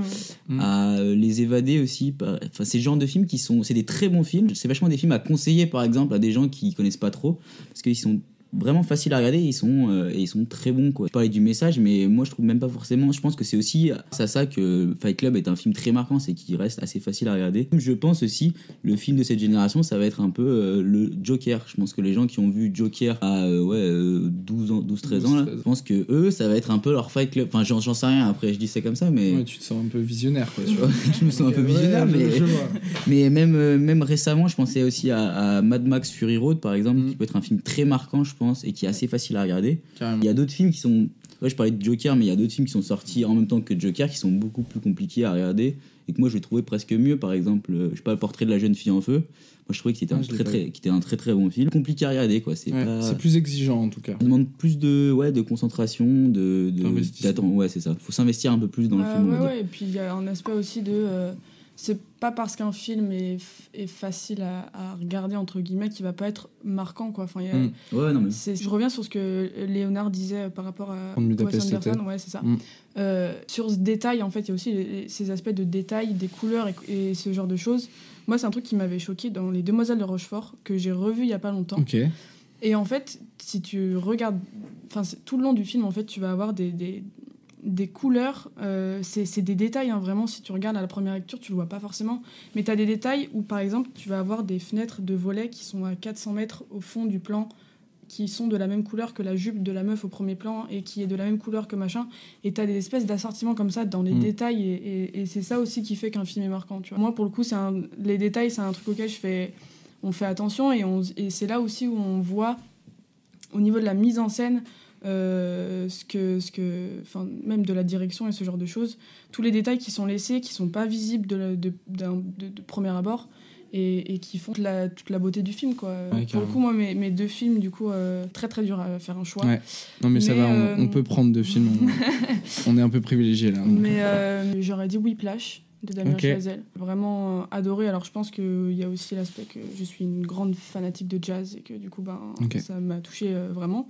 Mm. à euh, Les Évadés aussi. par- Enfin, ces genres de films qui sont. C'est des très bons films. C'est vachement des films à conseiller par exemple à des gens qui connaissent pas trop, parce qu'ils sont vraiment faciles à regarder, ils sont, euh, et ils sont très bons. Quoi. Je parlais du message, mais moi je trouve même pas forcément. Je pense que c'est aussi à ça que Fight Club est un film très marquant, c'est qu'il reste assez facile à regarder. Je pense aussi, le film de cette génération, ça va être un peu euh, le Joker. Je pense que les gens qui ont vu Joker à euh, ouais, euh, 12 ans, 12-13 ans, là, 12-13. je pense que eux, ça va être un peu leur Fight Club. Enfin, j'en sais rien, après je dis ça comme ça, mais Ouais, tu te sens un peu visionnaire, quoi. Tu vois. [laughs] je me sens un peu visionnaire, Ouais, mais. [laughs] Mais même, même récemment, je pensais aussi à, à Mad Max Fury Road, par exemple, Mm. qui peut être un film très marquant, je pense, et qui est assez facile à regarder. Carrément. Il y a d'autres films qui sont. Ouais, je parlais de Joker, mais il y a d'autres films qui sont sortis en même temps que Joker, qui sont beaucoup plus compliqués à regarder, et que moi je vais trouver presque mieux. Par exemple, euh, je sais pas, le portrait de la jeune fille en feu. Moi je trouvais que c'était Ah, un, très, très, qui était un très très bon film. Compliqué à regarder, quoi. C'est Ouais, pas. Plus exigeant en tout cas. Ça demande plus de, ouais, de concentration, de. de. Ouais, c'est ça. Faut s'investir un peu plus dans le film. ouais, et puis il y a un aspect aussi de. euh, c'est pas parce qu'un film est, est facile à, à regarder, entre guillemets, qu'il va pas être marquant, quoi. Enfin, y a- Mm. Ouais, non, mais. Je reviens sur ce que Léonard disait par rapport à Wes Anderson, ouais, c'est ça. Mm. Euh, sur ce détail, en fait, il y a aussi les- ces aspects de détail, des couleurs et, et ce genre de choses. Moi, c'est un truc qui m'avait choqué dans Les Demoiselles de Rochefort, que j'ai revu il y a pas longtemps. Ok. Et en fait, si tu regardes, enfin tout le long du film, en fait, tu vas avoir des, des, des couleurs. euh, c'est des détails, hein, vraiment. Si tu regardes à la première lecture, tu le vois pas forcément. Mais tu as des détails où, par exemple, tu vas avoir des fenêtres de volets qui sont à 400 mètres au fond du plan, qui sont de la même couleur que la jupe de la meuf au premier plan et qui est de la même couleur que machin. Et tu as des espèces d'assortiments comme ça dans les Mm. détails. Et, et- et c'est ça aussi qui fait qu'un film est marquant. Tu vois. Moi, pour le coup, c'est un- les détails, c'est un truc auquel je fais on fait attention et, et c'est là aussi où on voit au niveau de la mise en scène euh, ce que, ce que, enfin, même de la direction et ce genre de choses. Tous les détails qui sont laissés, qui sont pas visibles de, la- de, de- de premier abord et, et qui font toute la, toute la beauté du film. Quoi. Ouais, Pour le coup, moi, mes, mes deux films, du coup, euh, très très dur à faire un choix. Ouais. Non, mais, ça va, on, euh, on peut prendre deux films. [laughs] On, on est un peu privilégié là. Mais euh, j'aurais dit Whiplash de Damien Ok. Chazelle. Vraiment adoré. Alors je pense qu'il y a aussi l'aspect que je suis une grande fanatique de jazz et que du coup ben, ça m'a touché vraiment.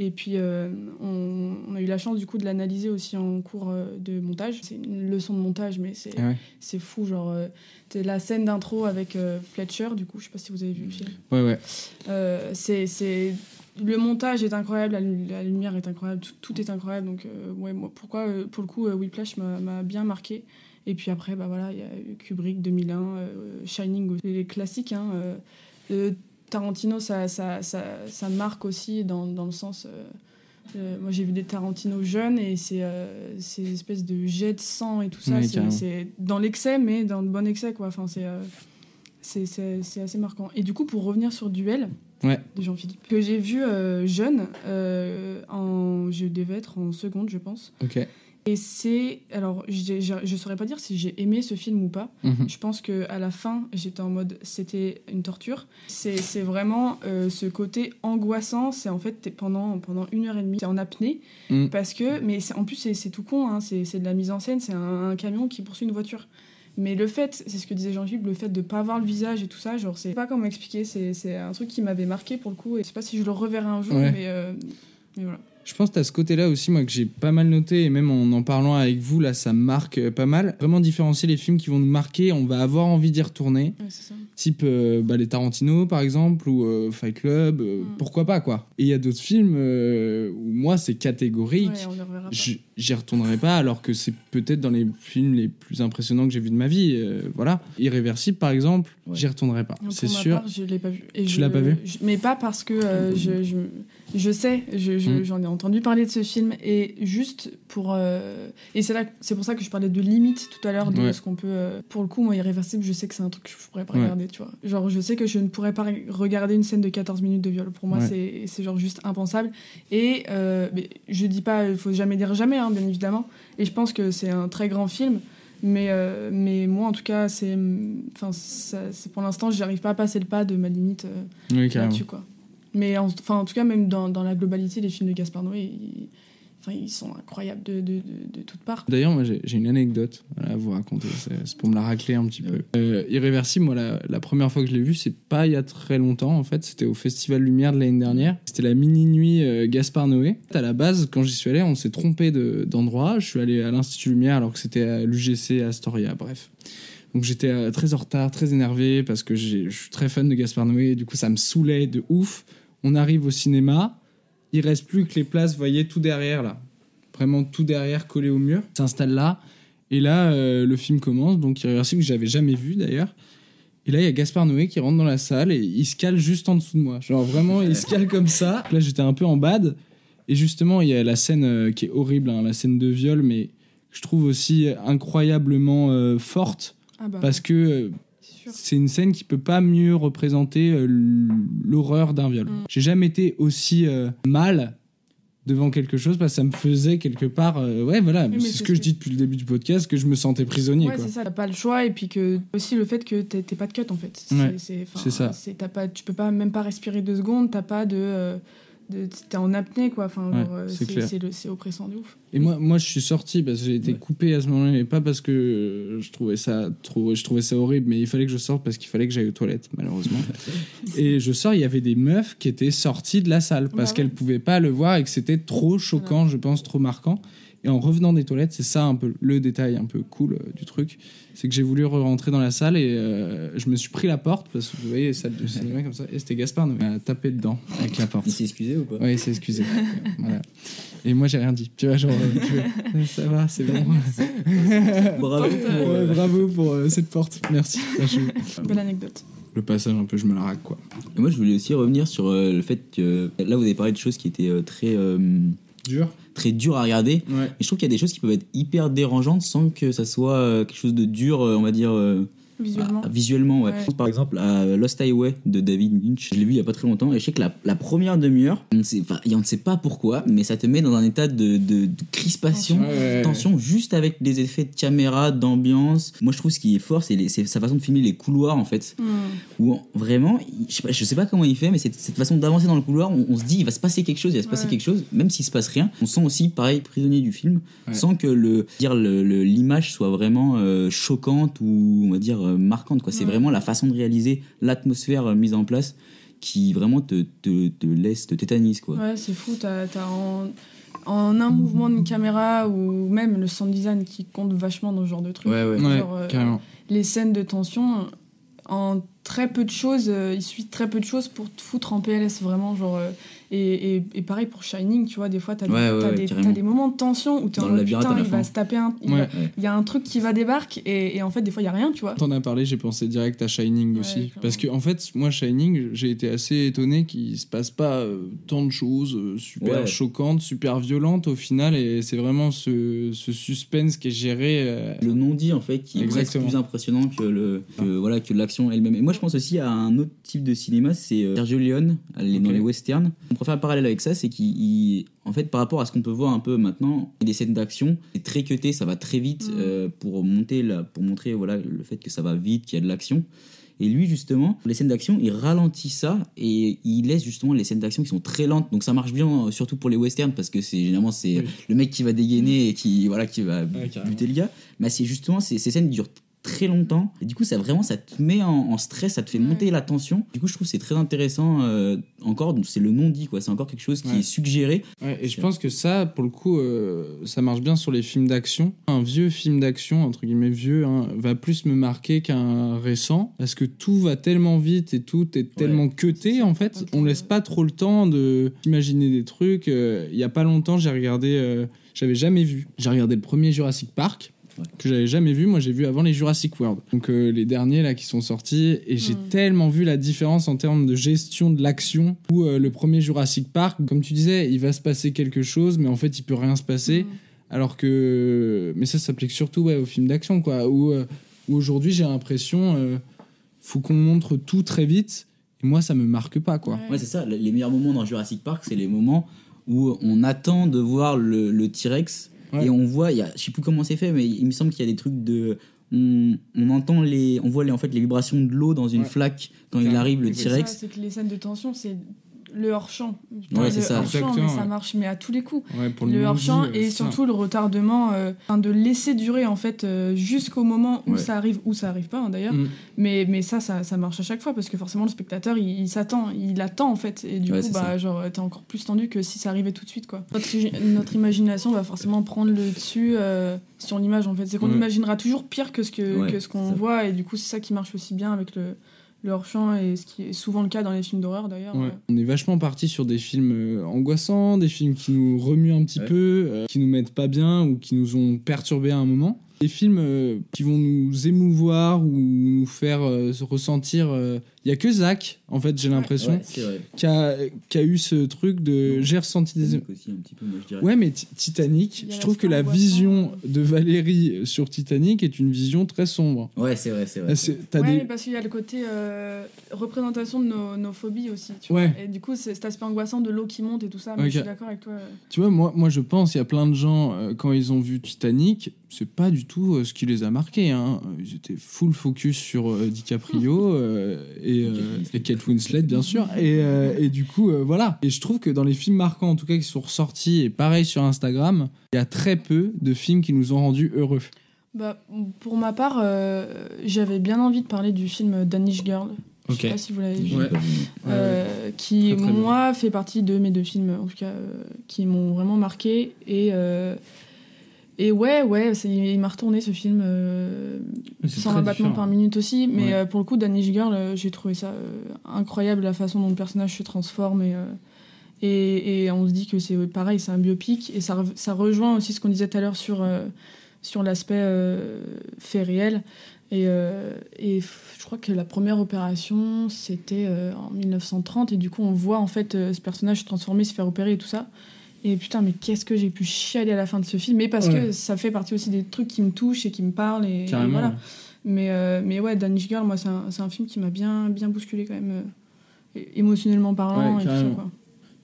Et puis euh, on, on a eu la chance du coup de l'analyser aussi en cours euh, de montage. C'est une leçon de montage mais c'est Ah ouais. fou. Genre euh, c'est la scène d'intro avec euh, Fletcher du coup je sais pas si vous avez vu le film. Ouais, ouais. C'est. Le montage est incroyable, la, lu- la lumière est incroyable, tout, tout est incroyable. Donc, ouais, moi, pourquoi, pour le coup, Whiplash m'a, bien marqué. Et puis après, bah voilà, il y a Kubrick 2001, euh, Shining, les classiques. Hein, Tarantino, ça, ça, ça, ça marque aussi dans, dans le sens. euh, euh, moi, j'ai vu des Tarantino jeunes et c'est euh, c'est une espèce de jet de sang et tout ça. C'est, dans l'excès, mais dans le bon excès, quoi. Enfin, c'est, euh, c'est, assez marquant. Et du coup, pour revenir sur Duel Ouais. de Jean-Philippe, que j'ai vu jeune, en, je devais être en seconde, je pense. Et c'est. Alors, je saurais pas dire si j'ai aimé ce film ou pas. Mhm. Je pense que à la fin, j'étais en mode c'était une torture. C'est c'est vraiment euh, ce côté angoissant. C'est en fait pendant, pendant une heure et demie, t'es en apnée. Mm. Parce que. Mais c'est- en plus, c'est c'est tout con, hein, c'est c'est de la mise en scène. C'est un, un camion qui poursuit une voiture. Mais le fait, c'est ce que disait Jean-Philippe, le fait de pas voir le visage et tout ça, genre, c'est pas comment expliquer. C'est c'est un truc qui m'avait marqué pour le coup. Et je sais pas si je le reverrai un jour, Ouais. mais, euh, mais voilà. Je pense que à ce côté-là aussi, moi, que j'ai pas mal noté, et même en en parlant avec vous, là, ça me marque euh, pas mal. Vraiment différencier les films qui vont nous marquer, on va avoir envie d'y retourner. Ouais, ça. Type euh, bah, les Tarantino, par exemple, ou euh, Fight Club, euh, Mm. pourquoi pas, quoi. Et il y a d'autres films où moi, c'est catégorique. Ouais, J'y retournerai pas, alors que c'est peut-être dans les films les plus impressionnants que j'ai vus de ma vie. voilà. Irréversible, par exemple, j'y retournerai pas. C'est sûr. part, je l'ai pas vu. Et Tu je- l'as pas vu je- Mais pas parce que je, je, je sais, je- je- Mm. j'en ai entendu parler de ce film et juste pour euh, et c'est là, c'est pour ça que je parlais de limite tout à l'heure de Ouais. ce qu'on peut. euh, pour le coup, moi, irréversible, je sais que c'est un truc que je pourrais pas Ouais. regarder, tu vois. Genre, je sais que je ne pourrais pas regarder une scène de 14 minutes de viol. Pour moi, Ouais. c'est genre juste impensable. Et euh, mais je dis pas, il faut jamais dire jamais, hein, bien évidemment. Et je pense que c'est un très grand film. Mais, euh, mais moi, en tout cas, c'est. Enfin, pour l'instant, j'arrive pas à passer le pas de ma limite euh, Oui, là-dessus, quoi. Mais en, enfin, en tout cas, même dans, dans la globalité, les films de Gaspard Noé, ils, sont incroyables de, de, de, de toutes parts. D'ailleurs, moi, j'ai une anecdote à vous raconter. C'est pour me la racler un petit peu. Euh, Irréversible, moi, la, première fois que je l'ai vu, c'est pas il y a très longtemps, en fait. C'était au Festival Lumière de l'année dernière. C'était la mini-nuit euh, Gaspard Noé. À la base, quand j'y suis allé, on s'est trompé de- d'endroit. je suis allé à l'Institut Lumière alors que c'était à l'UGC Astoria, bref. Donc j'étais euh, très en retard, très énervé parce que je suis très fan de Gaspard Noé. Du coup, ça me saoulait de ouf. On arrive au cinéma. Il reste plus que les places, vous voyez, tout derrière là vraiment tout derrière, collé au mur, s'installe là. Et là, euh, le film commence, donc Irréversible que j'avais jamais vu d'ailleurs. Et là, il y a Gaspard Noé qui rentre dans la salle et il se cale juste en dessous de moi. Genre vraiment, il se cale comme ça. Là, j'étais un peu en bad. Et justement, il y a la scène euh, qui est horrible, hein, la scène de viol, mais que je trouve aussi incroyablement euh, forte Ah bah, parce que sûr. c'est une scène qui peut pas mieux représenter euh, l'horreur d'un viol. Mm. J'ai jamais été aussi euh, mal devant quelque chose parce que ça me faisait quelque part euh, ouais voilà Oui, c'est ce que je dis depuis le début du podcast que je me sentais prisonnier Ouais, c'est ça, t'as pas le choix, et puis que aussi le fait que t'es pas de cut en fait. C'est Ouais, ça. pas, tu peux pas même pas respirer deux secondes, t'as pas de. T'es en apnée quoi, enfin, Ouais, euh, c'est oppressant de ouf. et moi moi je suis sorti parce que j'ai été coupé à ce moment-là mais pas parce que je trouvais ça trop je trouvais ça horrible mais il fallait que je sorte parce qu'il fallait que j'aille aux toilettes malheureusement. [laughs] Et je sors il y avait des meufs qui étaient sorties de la salle parce Bah ouais. qu'elles pouvaient pas le voir et que c'était trop choquant je pense trop marquant et en revenant des toilettes c'est ça un peu le détail un peu cool euh, du truc c'est que j'ai voulu rentrer dans la salle et euh, je me suis pris la porte parce que vous voyez salle de cinéma comme ça et c'était Gaspard Noé a tapé dedans avec la porte Il s'est excusé ou pas? Ouais, il s'est excusé. [laughs] voilà. Et moi, j'ai rien dit. Tu vois, genre, euh, tu vois, ça va, c'est bon. Bravo [laughs] pour, Ouais, euh, bravo pour euh, cette porte. Merci. [laughs] Belle anecdote. Le passage, un peu, je me la raque, quoi. Et moi, je voulais aussi revenir sur euh, le fait que là, vous avez parlé de choses qui étaient euh, très, euh, Dur très dures à regarder. Ouais. Et je trouve qu'il y a des choses qui peuvent être hyper dérangeantes sans que ça soit euh, quelque chose de dur, euh, on va dire, euh, Visuellement. Ah, visuellement, ouais. Ouais. Je pense, Par exemple, à Lost Highway de David Lynch, je l'ai vu il y a pas très longtemps, et je sais que la, la première demi-heure, on ne sait, enfin, et on ne sait pas pourquoi, mais ça te met dans un état de, de- de crispation, Ouais, ouais, ouais. tension, juste avec des effets de caméra, d'ambiance. Moi, je trouve ce qui est fort, c'est les- c'est sa façon de filmer les couloirs, en fait. Hmm. Où vraiment, je sais, pas, je sais pas comment il fait, mais cette, cette façon d'avancer dans le couloir, on, on se dit il va se passer quelque chose, il va se passer Ouais. quelque chose, même s'il se passe rien. On sent aussi, pareil, prisonnier du film, Ouais. sans que le dire le- le- l'image soit vraiment euh, choquante ou on va dire euh, marquante. quoi. C'est Ouais. vraiment la façon de réaliser l'atmosphère euh, mise en place qui vraiment te, te, te laisse, te tétanise. Quoi. Ouais, c'est fou. T'as, t'as en, en un mouvement de caméra ou même le sound design qui compte vachement dans ce genre de truc. Ouais, ouais. Ouais, Genre, euh, carrément. les scènes de tension, en très peu de choses, euh, il suffit de très peu de choses pour te foutre en PLS, vraiment. Genre, euh, et, et, et pareil pour Shining, tu vois, des fois, t'as des, Ouais, ouais, t'as ouais, des, carrément. t'as des moments de tension où t'es Dans en mode putain, il va se taper un. Il, Ouais. va- il y a un truc qui va débarquer et, et en fait, des fois, il y a rien, tu vois. T'en as parlé, j'ai pensé direct à Shining Ouais, aussi. clairement. Parce que, en fait, moi, Shining, j'ai été assez étonné qu'il se passe pas euh, tant de choses euh, super Ouais. choquantes, super violentes au final. Et c'est vraiment ce, ce suspense qui est géré. euh, Le non-dit en fait qui est plus impressionnant que le que, voilà que l'action elle-même. Et moi je pense aussi à un autre type de cinéma, c'est Sergio Leone dans les westerns. On préfère un parallèle avec ça, c'est qu'il il- en fait par rapport à ce qu'on peut voir un peu maintenant, des scènes d'action, c'est très cuté, ça va très vite Mm. euh, pour monter la, pour montrer voilà le fait que ça va vite, qu'il y a de l'action. Et lui, justement, les scènes d'action, il ralentit ça et il laisse justement les scènes d'action qui sont très lentes. Donc ça marche bien, euh, surtout pour les westerns, parce que c'est généralement c'est Oui. le mec qui va dégainer et qui voilà qui va Ouais, buter le gars. Mais c'est justement ces, ces scènes durent très longtemps et du coup ça vraiment ça te met en, en stress, ça te fait Ouais. monter la tension. Du coup je trouve que c'est très intéressant. euh, encore, c'est le non dit quoi. C'est encore quelque chose qui Ouais. est suggéré. Ouais, et je pense que ça, pour le coup, euh, ça marche bien sur les films d'action. Un vieux film d'action, entre guillemets vieux, hein, va plus me marquer qu'un récent, parce que tout va tellement vite et tout est tellement cuté, en fait. On laisse pas trop le temps de d'imaginer des trucs. Euh, Il y a pas longtemps, j'ai regardé, euh, j'avais jamais vu. J'ai regardé le premier Jurassic Park. Que j'avais jamais vu. Moi j'ai vu avant les Jurassic World. Donc euh, les derniers là qui sont sortis. Et j'ai Mm. tellement vu la différence en termes de gestion de l'action où euh, le premier Jurassic Park comme tu disais il va se passer quelque chose mais en fait il peut rien se passer. Mm. alors que mais ça s'applique surtout ouais, aux films d'action quoi. Où, euh, où aujourd'hui j'ai l'impression euh, faut qu'on montre tout très vite. Et moi ça me marque pas quoi. Ouais, c'est ça. Les les meilleurs moments dans Jurassic Park, c'est les moments où on attend de voir le, le T-Rex Ouais. et on voit, il y a, je sais plus comment c'est fait, mais il me semble qu'il y a des trucs de. On, on entend les. On voit les, en fait les vibrations de l'eau dans une Ouais. flaque quand il arrive, le T-Rex. c'est que les scènes de tension, c'est le hors-champ. Ouais, c'est le ça. hors-champ, mais Exactement, ça marche mais à tous les coups. Ouais, pour le hors-champ et ça. surtout le retardement euh, de laisser durer en fait euh, jusqu'au moment où Ouais. ça arrive ou ça arrive pas hein, d'ailleurs Mm. mais, mais ça, ça ça marche à chaque fois parce que forcément le spectateur il, il s'attend il attend en fait et du Ouais, coup bah ça. genre t'es encore plus tendu que si ça arrivait tout de suite quoi notre, imagination va forcément prendre le dessus euh, sur l'image en fait c'est qu'on imaginera toujours pire que ce que, Ouais, que ce qu'on voit et du coup c'est ça qui marche aussi bien avec le le hors-champ et ce qui est souvent le cas dans les films d'horreur d'ailleurs Ouais. ouais. On est vachement parti sur des films euh, angoissants, des films qui nous remuent un petit Ouais. peu, euh, qui nous mettent pas bien ou qui nous ont perturbés à un moment. Des films euh, qui vont nous émouvoir ou nous faire euh, se ressentir. Il y a que Zach, en fait, j'ai l'impression, Ouais, qui, a, qui a eu ce truc de. J'ai ressenti des. Titanic aussi, un petit peu, moi, je dirais. Ouais, mais Ti- Titanic, je trouve que la vision de Valérie sur Titanic est une vision très sombre. Ouais, c'est vrai, c'est vrai. T'as Ouais, des- mais parce qu'il y a le côté euh, représentation de nos, nos phobies aussi. Tu Ouais. vois. Et du coup, c'est cet aspect angoissant de l'eau qui monte et tout ça. Mais je suis d'accord avec toi. Tu vois, moi, moi je pense, il y a plein de gens, euh, quand ils ont vu Titanic, c'est pas du tout euh, ce qui les a marqués. Hein. Ils étaient full focus sur euh, DiCaprio [laughs] euh, et, euh, et Kate Winslet, bien sûr. Et, euh, et du coup, euh, voilà. Et je trouve que dans les films marquants, en tout cas, qui sont ressortis, et pareil sur Instagram, il y a très peu de films qui nous ont rendus heureux. Bah, pour ma part, euh, j'avais bien envie de parler du film Danish Girl. Je sais pas si vous l'avez vu. Ouais. Euh, qui, Très, très bien. moi, fait partie de mes deux films, en tout cas, euh, qui m'ont vraiment marqué. Et, euh, et ouais, ouais, il m'a retourné ce film. euh, C'est 120 très battements différent. par minute aussi. Mais Ouais. euh, pour le coup, Danish Girl, euh, j'ai trouvé ça euh, incroyable, la façon dont le personnage se transforme. Et, et, et on se dit que c'est pareil, c'est un biopic. Et ça, re- ça rejoint aussi ce qu'on disait tout à l'heure sur, sur l'aspect fait réel. Et, et je crois que la première opération, c'était en 1930. Et du coup, on voit en fait ce personnage se transformer, se faire opérer et tout ça. Et putain, mais qu'est-ce que j'ai pu chialer à la fin de ce film. Mais parce Ouais. que ça fait partie aussi des trucs qui me touchent et qui me parlent. Et, voilà. Mais, euh, mais ouais, Danish Girl, moi, c'est un, un film qui m'a bien, bien bousculé quand même, euh, émotionnellement parlant. Ouais, et tout ça, carrément. quoi.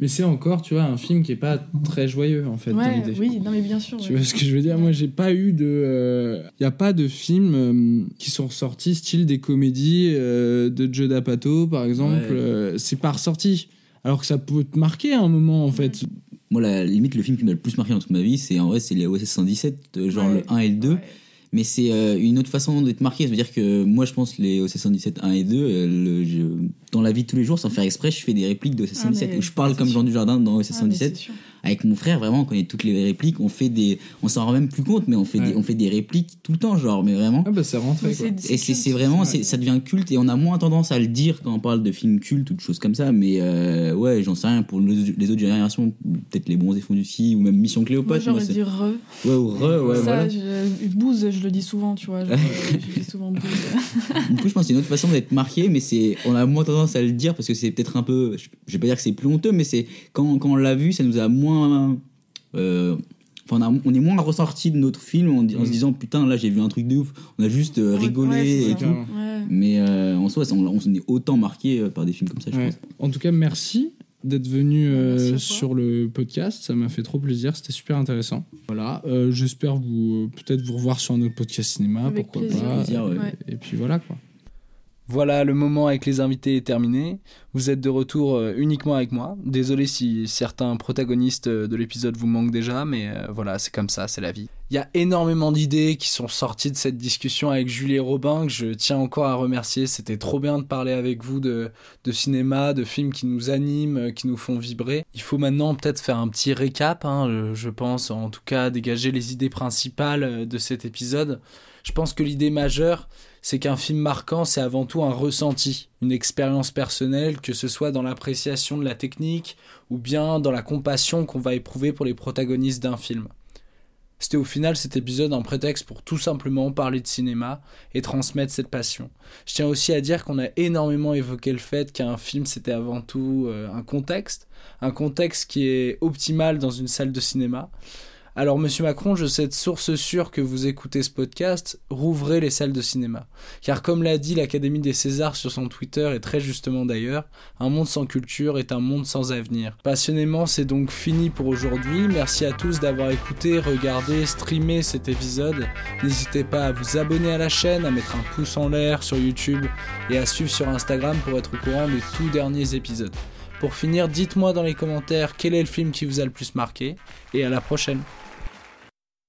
Mais c'est encore, tu vois, un film qui est pas très joyeux en fait dans Ouais, l'idée. oui, non, mais bien sûr. Tu ouais. vois ce que je veux dire? Moi, j'ai pas eu de. Il n'y a pas de films euh, qui sont ressortis, style des comédies euh, de Joe D'Apato, par exemple. Ouais. euh, c'est pas ressorti. Alors que ça peut te marquer à un moment, en fait. Moi, la limite, le film qui m'a le plus marqué dans toute ma vie, c'est en vrai, c'est les OSS 117, euh, genre Ouais. le 1 et le 2. Ouais. Mais c'est euh, une autre façon d'être marqué. C'est-à-dire que moi, je pense les OSS 117 1 et 2, euh, le- je- dans la vie de tous les jours, sans faire exprès, je fais des répliques d'OSS Ah, 117. mais où je parle comme sûr. Jean Dujardin dans OSS Ah, mais 117. Avec mon frère, vraiment, on connaît toutes les répliques. On fait des, on s'en rend même plus compte, mais on fait, Ouais. des, on fait des répliques tout le temps, genre, mais vraiment. Ah bah, c'est rentré, quoi. Et c'est vraiment, Ouais. ça devient culte et on a moins tendance à le dire quand on parle de films cultes ou de choses comme ça. Mais euh, ouais, j'en sais rien. Pour les les autres générations, peut-être Les Fonds du Ski ou même Mission Cléopâtre. moi, j'aurais dit re. ouais, ou Re, ouais, ça, voilà. je, Booze, je le dis souvent, tu vois. Je, [laughs] je dis souvent Booze. [laughs] Du coup, je pense que c'est une autre façon d'être marqué, mais c'est, on a moins tendance à le dire parce que c'est peut-être un peu, je je vais pas dire que c'est plus honteux, mais c'est quand, quand on l'a vu, ça nous a moins, euh, enfin, on, a- on est moins ressorti de notre film en, se Mm. disant putain là j'ai vu un truc de ouf, on a juste euh, rigolé Ouais, et ça. tout. Ouais. Mais euh, en soi, on, on s'en est autant marqué euh, par des films comme ça, je pense. En tout cas, merci d'être venu euh, sur le podcast. Ça m'a fait trop plaisir. C'était super intéressant. Voilà. euh, J'espère vous peut-être vous revoir sur un autre podcast cinéma. Avec pourquoi plaisir. pas. Plaisir, ouais. Ouais. Et puis voilà quoi. Voilà, le moment avec les invités est terminé. Vous êtes de retour euh, uniquement avec moi. Désolé si certains protagonistes euh, de l'épisode vous manquent déjà, mais euh, voilà, c'est comme ça, c'est la vie. Il y a énormément d'idées qui sont sorties de cette discussion avec Julie Robin, que je tiens encore à remercier. C'était trop bien de parler avec vous de, cinéma, de films qui nous animent, qui nous font vibrer. Il faut maintenant peut-être faire un petit récap, hein, je pense, en tout cas dégager les idées principales de cet épisode. Je pense que l'idée majeure, c'est qu'un film marquant, c'est avant tout un ressenti, une expérience personnelle, que ce soit dans l'appréciation de la technique ou bien dans la compassion qu'on va éprouver pour les protagonistes d'un film. C'était au final cet épisode un prétexte pour tout simplement parler de cinéma et transmettre cette passion. Je tiens aussi à dire qu'on a énormément évoqué le fait qu'un film c'était avant tout euh, un contexte, un contexte qui est optimal dans une salle de cinéma. Alors, monsieur Macron, je sais de source sûre que vous écoutez ce podcast, rouvrez les salles de cinéma. Car comme l'a dit l'Académie des Césars sur son Twitter, et très justement d'ailleurs, un monde sans culture est un monde sans avenir. Passionnément, c'est donc fini pour aujourd'hui. Merci à tous d'avoir écouté, regardé, streamé cet épisode. N'hésitez pas à vous abonner à la chaîne, à mettre un pouce en l'air sur YouTube et à suivre sur Instagram pour être au courant des tout derniers épisodes. Pour finir, dites-moi dans les commentaires quel est le film qui vous a le plus marqué, et à la prochaine.